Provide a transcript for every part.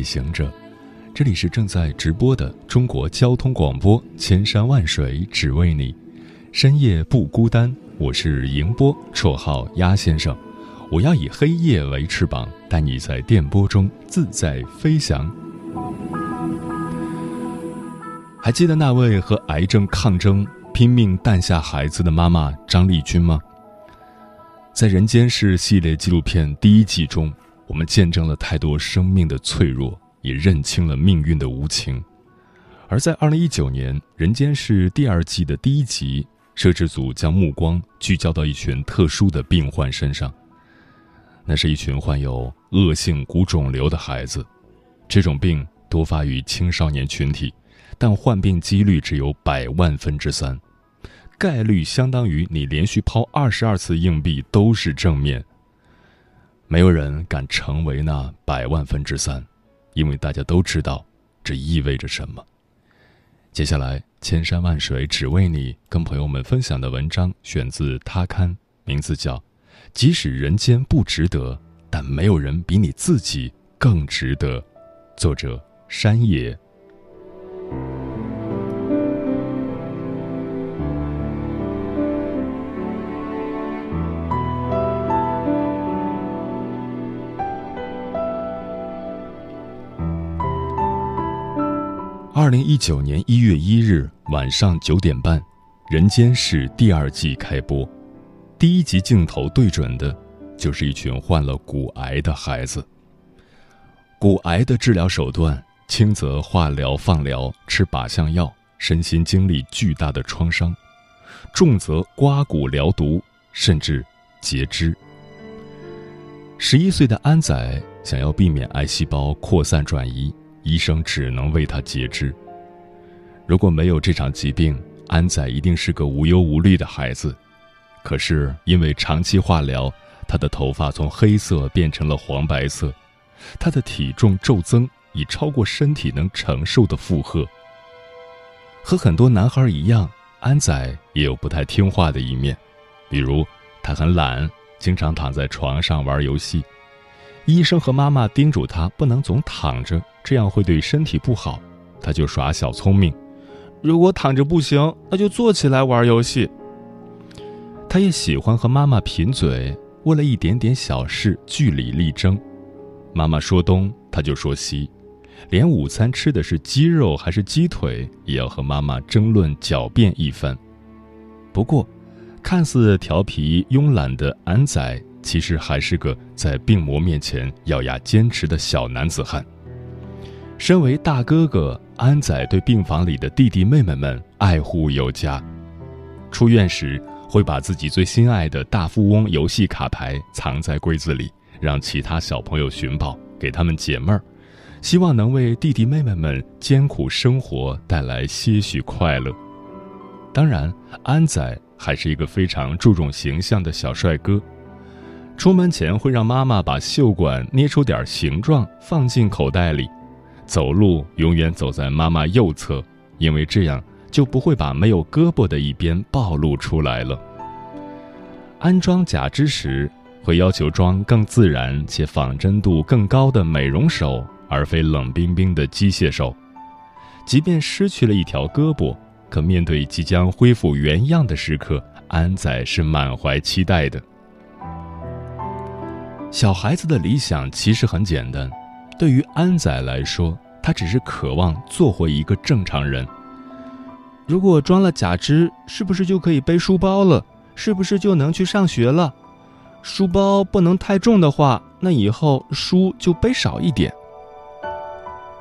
旅行者，这里是正在直播的中国交通广播，千山万水只为你，深夜不孤单。我是迎波，绰号鸭先生。我要以黑夜为翅膀，带你在电波中自在飞翔。还记得那位和癌症抗争、拼命诞下孩子的妈妈张丽君吗？在《人间世》系列纪录片第一季中，我们见证了太多生命的脆弱，也认清了命运的无情。而在二零一九年，《人间世》第二季的第一集。摄制组将目光聚焦到一群特殊的病患身上。那是一群患有恶性骨肿瘤的孩子，这种病多发于青少年群体，但患病几率只有百万分之三，概率相当于你连续抛二十二次硬币都是正面。没有人敢成为那百万分之三，因为大家都知道这意味着什么。接下来。千山万水只为你，跟朋友们分享的文章选自《他刊》，名字叫《即使人间不值得，但没有人比你自己更值得》，作者山野。二零一九年一月一日晚上九点半，《人间世》第二季开播。第一集镜头对准的，就是一群患了骨癌的孩子。骨癌的治疗手段，轻则化疗、放疗、吃靶向药，身心经历巨大的创伤；重则刮骨疗毒，甚至截肢。十一岁的安仔想要避免癌细胞扩散转移。医生只能为他截肢。如果没有这场疾病，安仔一定是个无忧无虑的孩子。可是因为长期化疗，他的头发从黑色变成了黄白色，他的体重骤增，已超过身体能承受的负荷。和很多男孩一样，安仔也有不太听话的一面，比如他很懒，经常躺在床上玩游戏。医生和妈妈叮嘱他不能总躺着。这样会对身体不好，他就耍小聪明。如果躺着不行，那就坐起来玩游戏。他也喜欢和妈妈贫嘴，为了一点点小事据理力争。妈妈说东，他就说西，连午餐吃的是鸡肉还是鸡腿，也要和妈妈争论狡辩一番。不过，看似调皮慵懒的安仔，其实还是个在病魔面前咬牙坚持的小男子汉。身为大哥哥，安仔对病房里的弟弟妹妹们爱护有加。出院时，会把自己最心爱的大富翁游戏卡牌藏在柜子里，让其他小朋友寻宝，给他们解闷儿，希望能为弟弟妹妹们艰苦生活带来些许快乐。当然，安仔还是一个非常注重形象的小帅哥。出门前会让妈妈把袖管捏出点形状，放进口袋里。走路永远走在妈妈右侧，因为这样就不会把没有胳膊的一边暴露出来了。安装假肢时，会要求装更自然且仿真度更高的美容手，而非冷冰冰的机械手。即便失去了一条胳膊，可面对即将恢复原样的时刻，安仔是满怀期待的。小孩子的理想其实很简单。对于安仔来说，他只是渴望做回一个正常人。如果装了假肢，是不是就可以背书包了？是不是就能去上学了？书包不能太重的话，那以后书就背少一点。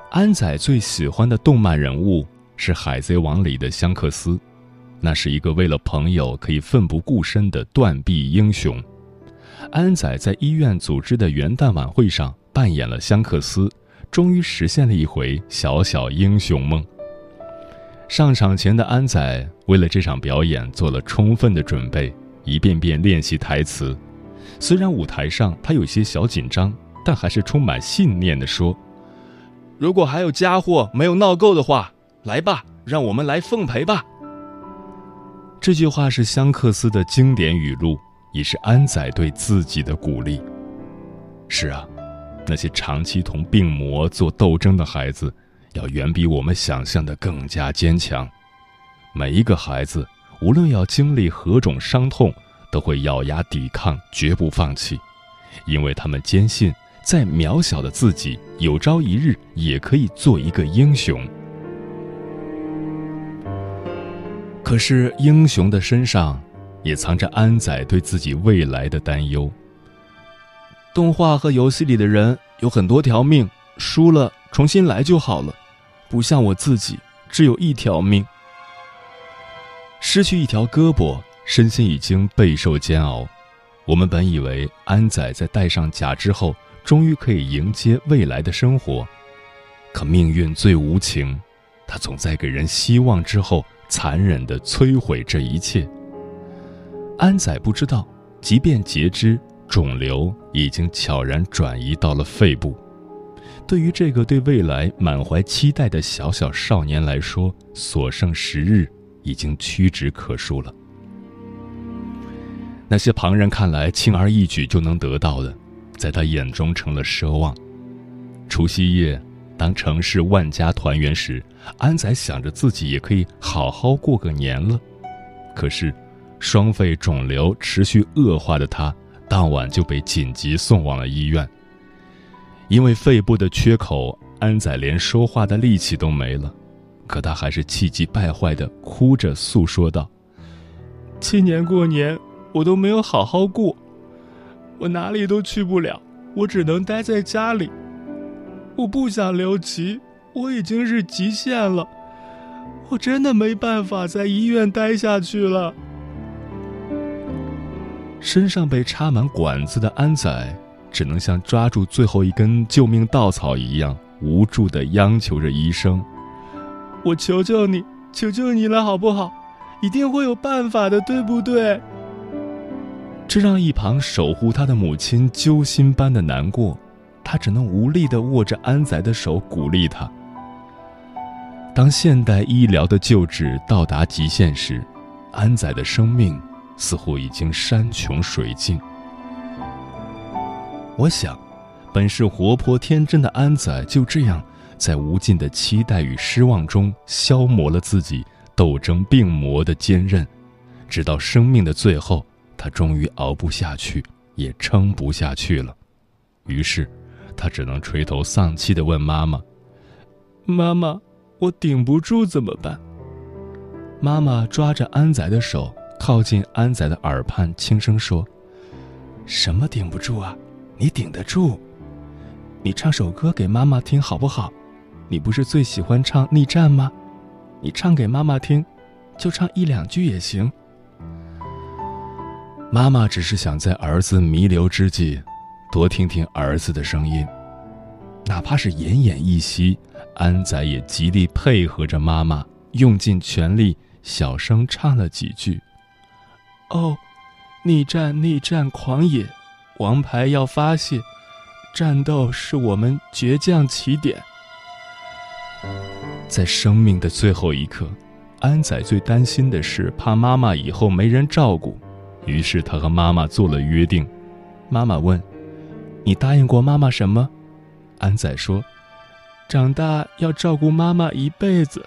安仔最喜欢的动漫人物是《海贼王》里的香克斯，那是一个为了朋友可以奋不顾身的断臂英雄。安仔在医院组织的元旦晚会上。扮演了香克斯，终于实现了一回小小英雄梦。上场前的安仔为了这场表演做了充分的准备，一遍遍练习台词。虽然舞台上他有些小紧张，但还是充满信念地说：“如果还有家伙没有闹够的话，来吧，让我们来奉陪吧。”这句话是香克斯的经典语录，也是安仔对自己的鼓励。是啊，那些长期同病魔做斗争的孩子，要远比我们想象的更加坚强。每一个孩子，无论要经历何种伤痛，都会咬牙抵抗，绝不放弃，因为他们坚信，再渺小的自己，有朝一日也可以做一个英雄。可是，英雄的身上也藏着安仔对自己未来的担忧。动画和游戏里的人有很多条命，输了重新来就好了，不像我自己只有一条命。失去一条胳膊，身心已经备受煎熬。我们本以为安仔在戴上假肢后，终于可以迎接未来的生活，可命运最无情，他总在给人希望之后。残忍地摧毁这一切。安仔不知道，即便截肢，肿瘤已经悄然转移到了肺部。对于这个对未来满怀期待的小小少年来说，所剩时日已经屈指可数了。那些旁人看来轻而易举就能得到的，在他眼中成了奢望。除夕夜。当城市万家团圆时，安仔想着自己也可以好好过个年了。可是，双肺肿瘤持续恶化的他，当晚就被紧急送往了医院。因为肺部的缺口，安仔连说话的力气都没了。可他还是气急败坏地哭着诉说道：“今年过年我都没有好好过，我哪里都去不了，我只能待在家里。”我不想留级，我已经是极限了，我真的没办法在医院待下去了。身上被插满管子的安仔，只能像抓住最后一根救命稻草一样，无助的央求着医生：“我求求你，求求你了，好不好？一定会有办法的，对不对？”这让一旁守护他的母亲揪心般的难过。他只能无力地握着安仔的手，鼓励他。当现代医疗的救治到达极限时，安仔的生命似乎已经山穷水尽。我想，本是活泼天真的安仔就这样在无尽的期待与失望中消磨了自己斗争病魔的坚韧，直到生命的最后，他终于熬不下去，也撑不下去了。于是。他只能垂头丧气地问妈妈：“妈妈，我顶不住怎么办？”妈妈抓着安仔的手，靠近安仔的耳畔，轻声说：“什么顶不住啊？你顶得住。你唱首歌给妈妈听好不好？你不是最喜欢唱《逆战》吗？你唱给妈妈听，就唱一两句也行。”妈妈只是想在儿子弥留之际。多听听儿子的声音，哪怕是奄奄一息，安仔也极力配合着妈妈，用尽全力小声唱了几句。哦，逆战，逆战，狂野，王牌要发泄，战斗是我们倔强起点。在生命的最后一刻，安仔最担心的是怕妈妈以后没人照顾，于是他和妈妈做了约定。妈妈问。你答应过妈妈什么？安仔说：“长大要照顾妈妈一辈子。”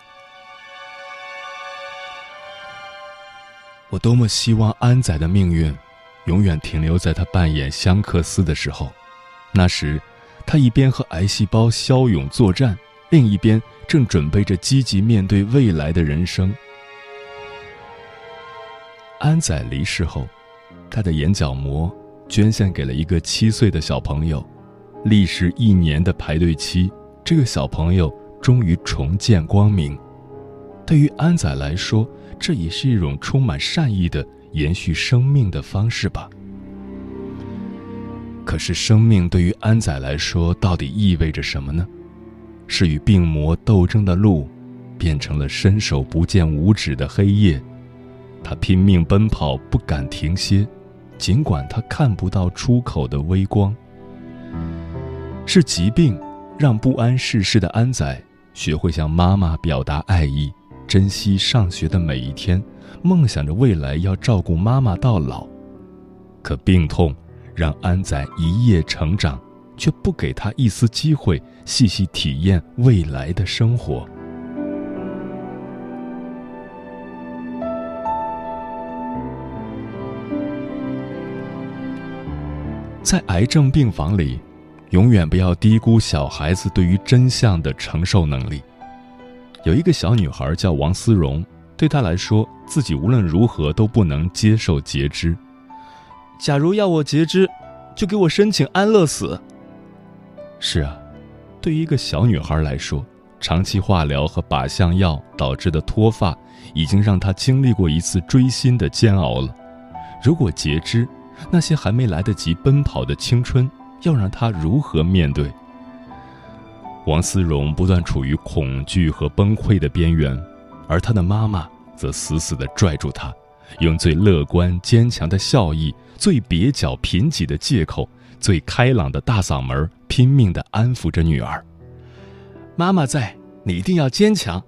我多么希望安仔的命运，永远停留在他扮演香克斯的时候。那时，他一边和癌细胞骁勇作战，另一边正准备着积极面对未来的人生。安仔离世后，他的眼角膜。捐献给了一个七岁的小朋友，历时一年的排队期，这个小朋友终于重见光明。对于安仔来说，这也是一种充满善意的延续生命的方式吧。可是，生命对于安仔来说，到底意味着什么呢？是与病魔斗争的路，变成了伸手不见五指的黑夜。他拼命奔跑，不敢停歇，尽管他看不到出口的微光。是疾病，让不谙世事的安仔学会向妈妈表达爱意，珍惜上学的每一天，梦想着未来要照顾妈妈到老。可病痛。让安仔一夜成长，却不给他一丝机会细细体验未来的生活。在癌症病房里，永远不要低估小孩子对于真相的承受能力。有一个小女孩叫王思荣，对她来说，自己无论如何都不能接受截肢。假如要我截肢，就给我申请安乐死。是啊，对于一个小女孩来说，长期化疗和靶向药导致的脱发，已经让她经历过一次锥心的煎熬了。如果截肢，那些还没来得及奔跑的青春，要让她如何面对？王思荣不断处于恐惧和崩溃的边缘，而她的妈妈则死死地拽住她。用最乐观坚强的笑意，最蹩脚贫瘠的借口，最开朗的大嗓门，拼命地安抚着女儿。妈妈在，你一定要坚强。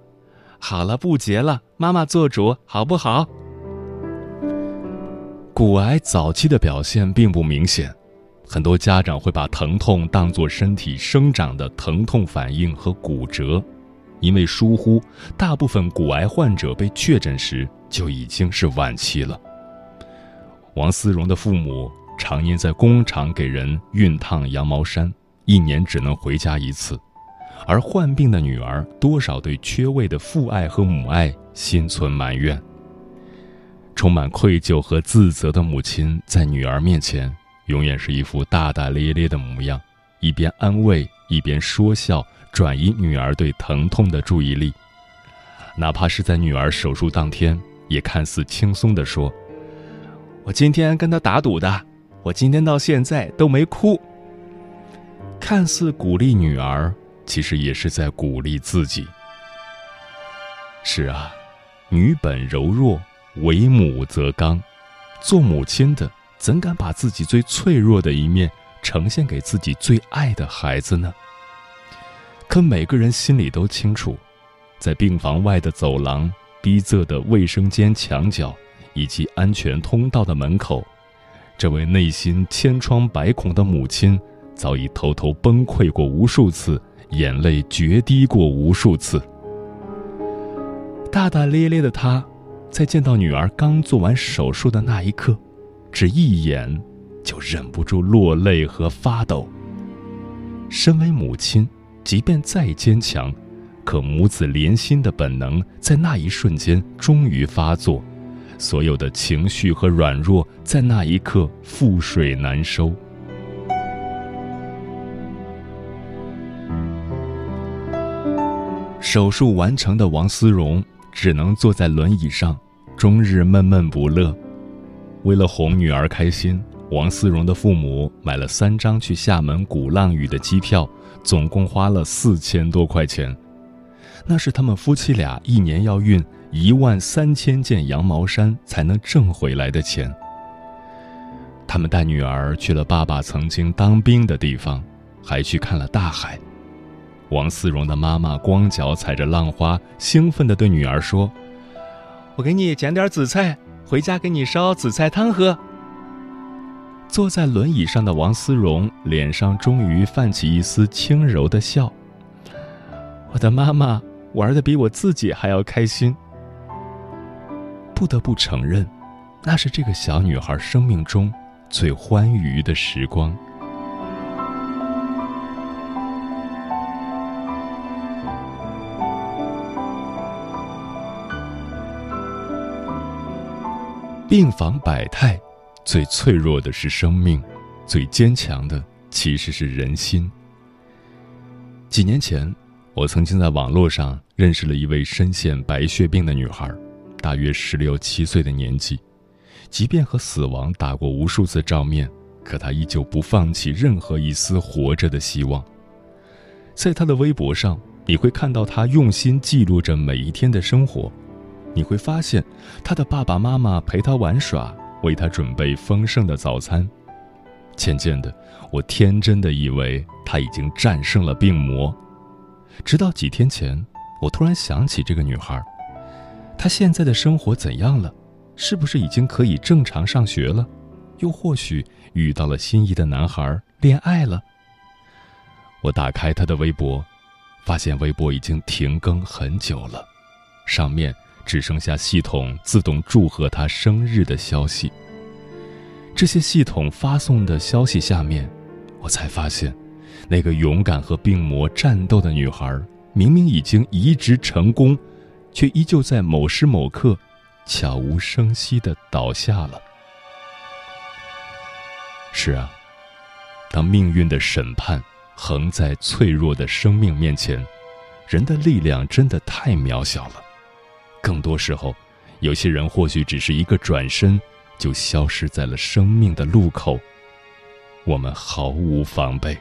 好了，不结了，妈妈做主，好不好？骨癌早期的表现并不明显，很多家长会把疼痛当作身体生长的疼痛反应和骨折。因为疏忽，大部分骨癌患者被确诊时就已经是晚期了。王思荣的父母常年在工厂给人熨烫羊毛衫，一年只能回家一次，而患病的女儿多少对缺位的父爱和母爱心存埋怨。充满愧疚和自责的母亲在女儿面前永远是一副大大咧咧的模样，一边安慰，一边说笑。转移女儿对疼痛的注意力，哪怕是在女儿手术当天，也看似轻松地说：“我今天跟他打赌的，我今天到现在都没哭。”看似鼓励女儿，其实也是在鼓励自己。是啊，女本柔弱，为母则刚。做母亲的，怎敢把自己最脆弱的一面呈现给自己最爱的孩子呢？可每个人心里都清楚，在病房外的走廊、逼仄的卫生间墙角以及安全通道的门口，这位内心千疮百孔的母亲早已偷偷崩溃过无数次，眼泪决堤过无数次。大大咧咧的她，在见到女儿刚做完手术的那一刻，只一眼就忍不住落泪和发抖。身为母亲。即便再坚强，可母子连心的本能在那一瞬间终于发作，所有的情绪和软弱在那一刻覆水难收。手术完成的王思荣只能坐在轮椅上，终日闷闷不乐。为了哄女儿开心，王思荣的父母买了三张去厦门鼓浪屿的机票。总共花了四千多块钱，那是他们夫妻俩一年要运一万三千件羊毛衫才能挣回来的钱。他们带女儿去了爸爸曾经当兵的地方，还去看了大海。王思荣的妈妈光脚踩着浪花，兴奋地对女儿说：“我给你捡点紫菜，回家给你烧紫菜汤喝。”坐在轮椅上的王思荣脸上终于泛起一丝轻柔的笑。我的妈妈玩的比我自己还要开心。不得不承认，那是这个小女孩生命中最欢愉的时光。病房百态。最脆弱的是生命，最坚强的其实是人心。几年前，我曾经在网络上认识了一位深陷白血病的女孩，大约十六七岁的年纪，即便和死亡打过无数次照面，可她依旧不放弃任何一丝活着的希望。在他的微博上，你会看到他用心记录着每一天的生活，你会发现他的爸爸妈妈陪他玩耍，为他准备丰盛的早餐。渐渐的，我天真的以为他已经战胜了病魔，直到几天前，我突然想起这个女孩，她现在的生活怎样了？是不是已经可以正常上学了？又或许遇到了心仪的男孩，恋爱了？我打开她的微博，发现微博已经停更很久了，上面只剩下系统自动祝贺她生日的消息。这些系统发送的消息下面，我才发现，那个勇敢和病魔战斗的女孩，明明已经移植成功，却依旧在某时某刻，悄无声息地倒下了。是啊，当命运的审判横在脆弱的生命面前，人的力量真的太渺小了。更多时候，有些人或许只是一个转身。就消失在了生命的路口，我们毫无防备。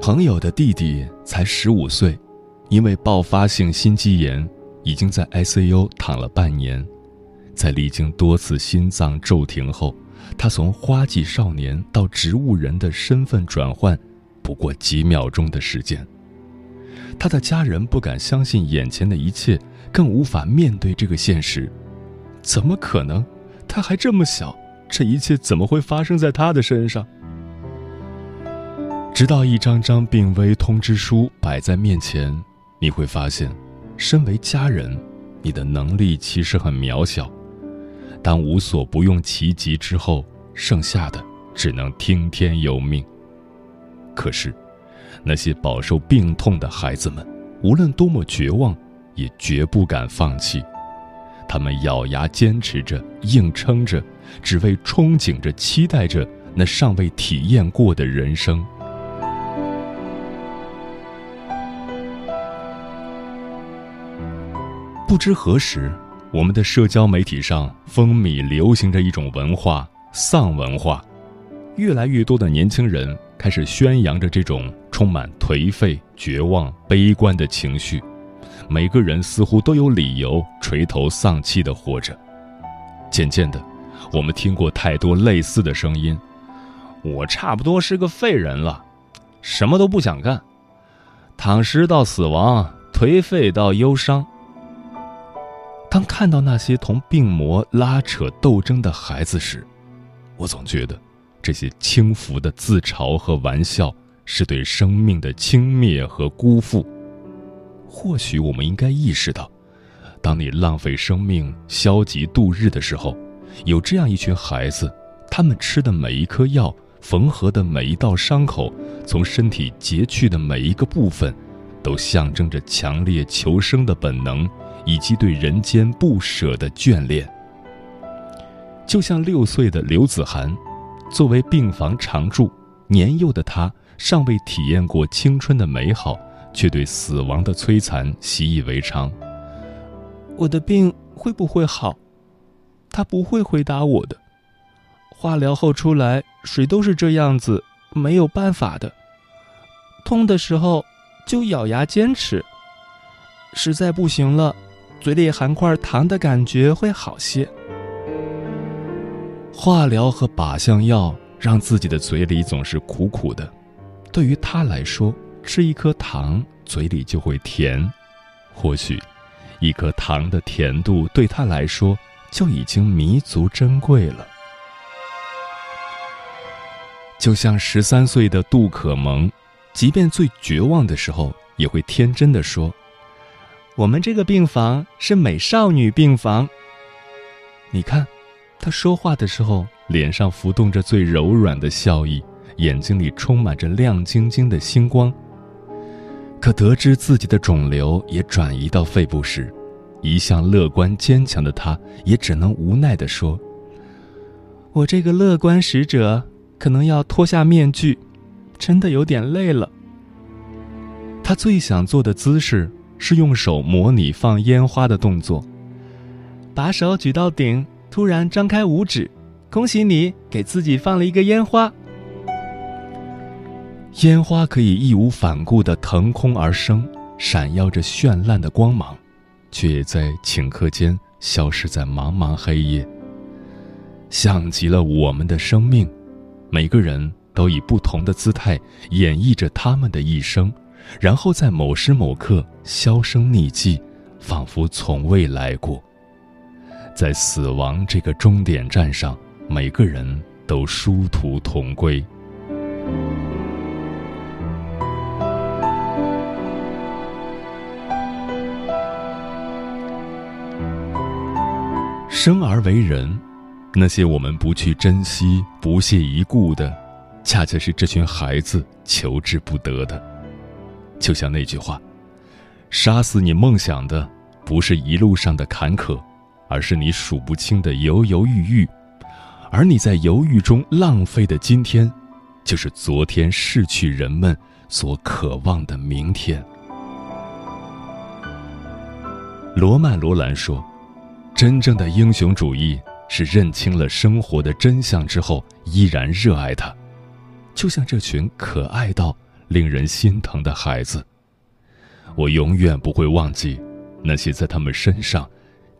朋友的弟弟才十五岁，因为爆发性心肌炎，已经在 ICU 躺了半年。在历经多次心脏骤停后，他从花季少年到植物人的身份转换，不过几秒钟的时间。他的家人不敢相信眼前的一切，更无法面对这个现实。怎么可能？他还这么小，这一切怎么会发生在他的身上？直到一张张病危通知书摆在面前，你会发现，身为家人，你的能力其实很渺小。当无所不用其极之后，剩下的只能听天由命。可是。那些饱受病痛的孩子们，无论多么绝望，也绝不敢放弃。他们咬牙坚持着，硬撑着，只为憧憬着、期待着那尚未体验过的人生。不知何时，我们的社交媒体上风靡流行着一种文化——丧文化，越来越多的年轻人。开始宣扬着这种充满颓废、绝望、悲观的情绪，每个人似乎都有理由垂头丧气地活着。渐渐的，我们听过太多类似的声音：“我差不多是个废人了，什么都不想干，躺尸到死亡，颓废到忧伤。”当看到那些同病魔拉扯斗争的孩子时，我总觉得。这些轻浮的自嘲和玩笑，是对生命的轻蔑和辜负。或许我们应该意识到，当你浪费生命、消极度日的时候，有这样一群孩子，他们吃的每一颗药、缝合的每一道伤口、从身体截去的每一个部分，都象征着强烈求生的本能，以及对人间不舍的眷恋。就像六岁的刘子涵。作为病房常驻，年幼的他尚未体验过青春的美好，却对死亡的摧残习以为常。我的病会不会好？他不会回答我的。化疗后出来，谁都是这样子，没有办法的。痛的时候就咬牙坚持，实在不行了，嘴里含块糖的感觉会好些。化疗和靶向药让自己的嘴里总是苦苦的，对于他来说，吃一颗糖嘴里就会甜。或许，一颗糖的甜度对他来说就已经弥足珍贵了。就像十三岁的杜可萌，即便最绝望的时候，也会天真的说：“我们这个病房是美少女病房。”你看。她说话的时候，脸上浮动着最柔软的笑意，眼睛里充满着亮晶晶的星光。可得知自己的肿瘤也转移到肺部时，一向乐观坚强的她，也只能无奈地说：“我这个乐观使者可能要脱下面具，真的有点累了。”他最想做的姿势，是用手模拟放烟花的动作，把手举到顶，突然张开五指，恭喜你给自己放了一个烟花。烟花可以义无反顾地腾空而生，闪耀着绚烂的光芒，却也在顷刻间消失在茫茫黑夜。像极了我们的生命，每个人都以不同的姿态演绎着他们的一生，然后在某时某刻销声匿迹，仿佛从未来过。在死亡这个终点站上，每个人都殊途同归。生而为人。那些我们不去珍惜、不屑一顾的，恰恰是这群孩子求之不得的。就像那句话：“杀死你梦想的，不是一路上的坎坷，而是你数不清的犹犹豫豫。而你在犹豫中浪费的今天，就是昨天逝去人们所渴望的明天。”罗曼·罗兰说：“真正的英雄主义。”是认清了生活的真相之后，依然热爱它，就像这群可爱到令人心疼的孩子。我永远不会忘记，那些在他们身上，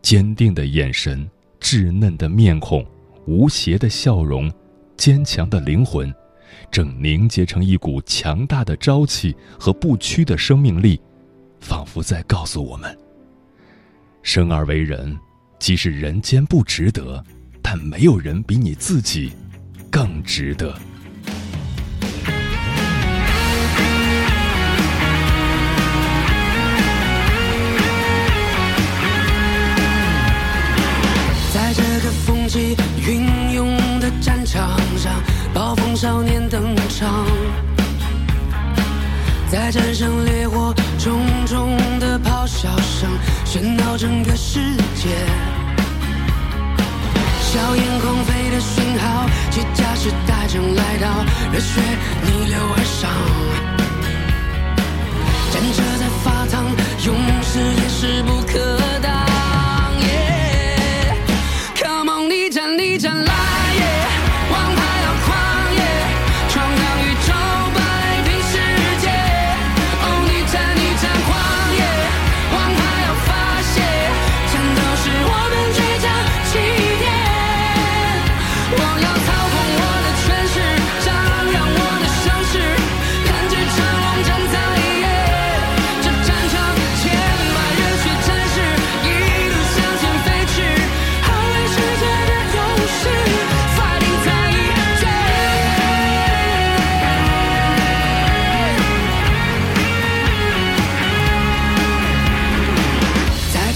坚定的眼神、稚嫩的面孔、无邪的笑容、坚强的灵魂，正凝结成一股强大的朝气和不屈的生命力，仿佛在告诉我们：生而为人。即使人间不值得，但没有人比你自己更值得。在战胜烈火重重的咆哮声，喧闹整个世界。硝烟狂飞的讯号，机甲时代正来到，热血逆流而上，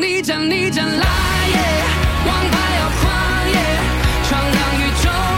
逆战逆战来也王牌要狂野闯荡宇宙。